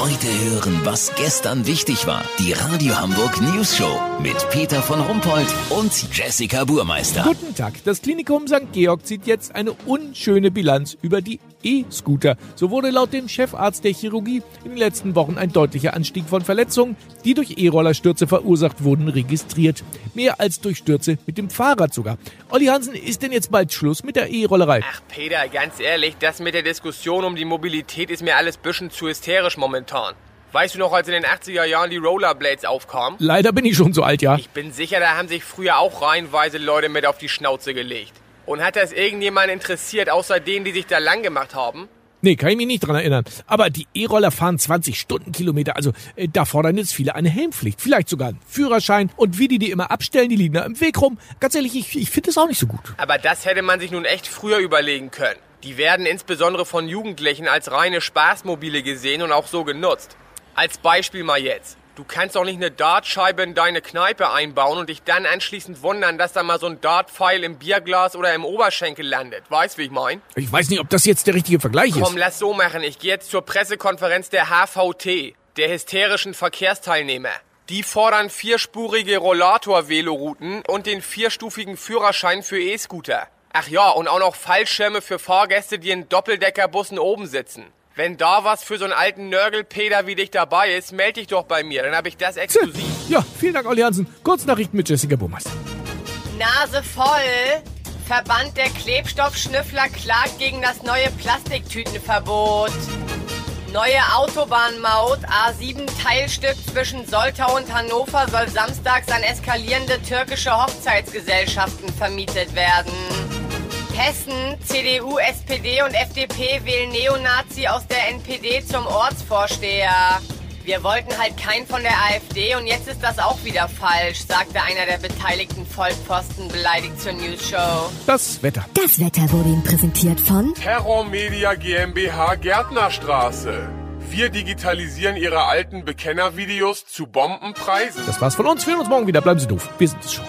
Heute hören, was gestern wichtig war. Die Radio Hamburg News Show mit Peter von Rumpold und Jessica Burmeister. Guten Tag. Das Klinikum St. Georg zieht jetzt eine unschöne Bilanz über die E-Scooter. So wurde laut dem Chefarzt der Chirurgie in den letzten Wochen ein deutlicher Anstieg von Verletzungen, die durch E-Rollerstürze verursacht wurden, registriert. Mehr als durch Stürze mit dem Fahrrad sogar. Olli Hansen, ist denn jetzt bald Schluss mit der E-Rollerei? Ach Peter, ganz ehrlich, das mit der Diskussion um die Mobilität ist mir alles bisschen zu hysterisch momentan. Weißt du noch, als in den 80er Jahren die Rollerblades aufkamen? Leider bin ich schon so alt, ja. Ich bin sicher, da haben sich früher auch reihenweise Leute mit auf die Schnauze gelegt. Und hat das irgendjemand interessiert, außer denen, die sich da lang gemacht haben? Nee, kann ich mich nicht dran erinnern. Aber die E-Roller fahren 20 Stundenkilometer, also äh, da fordern jetzt viele eine Helmpflicht. Vielleicht sogar einen Führerschein. Und wie die die immer abstellen, die liegen da im Weg rum. Ganz ehrlich, ich, ich finde das auch nicht so gut. Aber das hätte man sich nun echt früher überlegen können. Die werden insbesondere von Jugendlichen als reine Spaßmobile gesehen und auch so genutzt. Als Beispiel mal jetzt. Du kannst doch nicht eine Dartscheibe in deine Kneipe einbauen und dich dann anschließend wundern, dass da mal so ein Dartpfeil im Bierglas oder im Oberschenkel landet. Weißt, wie ich mein? Ich weiß nicht, ob das jetzt der richtige Vergleich Komm, ist. lass so machen. Ich gehe jetzt zur Pressekonferenz der HVT, der hysterischen Verkehrsteilnehmer. Die fordern vierspurige Rollator-Velorouten und den vierstufigen Führerschein für E-Scooter. Ach ja, und auch noch Fallschirme für Fahrgäste, die in Doppeldeckerbussen oben sitzen. Wenn da was für so einen alten Nörgelpeter wie dich dabei ist, melde dich doch bei mir, dann habe ich das exklusiv. Ja, vielen Dank, Olli Hansen. Kurznachrichten mit Jessica Burmeister. Nase voll. Verband der Klebstoffschnüffler klagt gegen das neue Plastiktütenverbot. Neue Autobahnmaut A7 Teilstück zwischen Soltau und Hannover soll samstags an eskalierende türkische Hochzeitsgesellschaften vermietet werden. Hessen, CDU, SPD und FDP wählen Neonazi aus der NPD zum Ortsvorsteher. Wir wollten halt keinen von der AfD und jetzt ist das auch wieder falsch, sagte einer der beteiligten Vollpfosten beleidigt zur News Show. Das Wetter. Das Wetter wurde Ihnen präsentiert von Terror Media GmbH Gärtnerstraße. Wir digitalisieren Ihre alten Bekennervideos zu Bombenpreisen. Das war's von uns. Wir hören uns morgen wieder. Bleiben Sie doof. Wir sind es schon.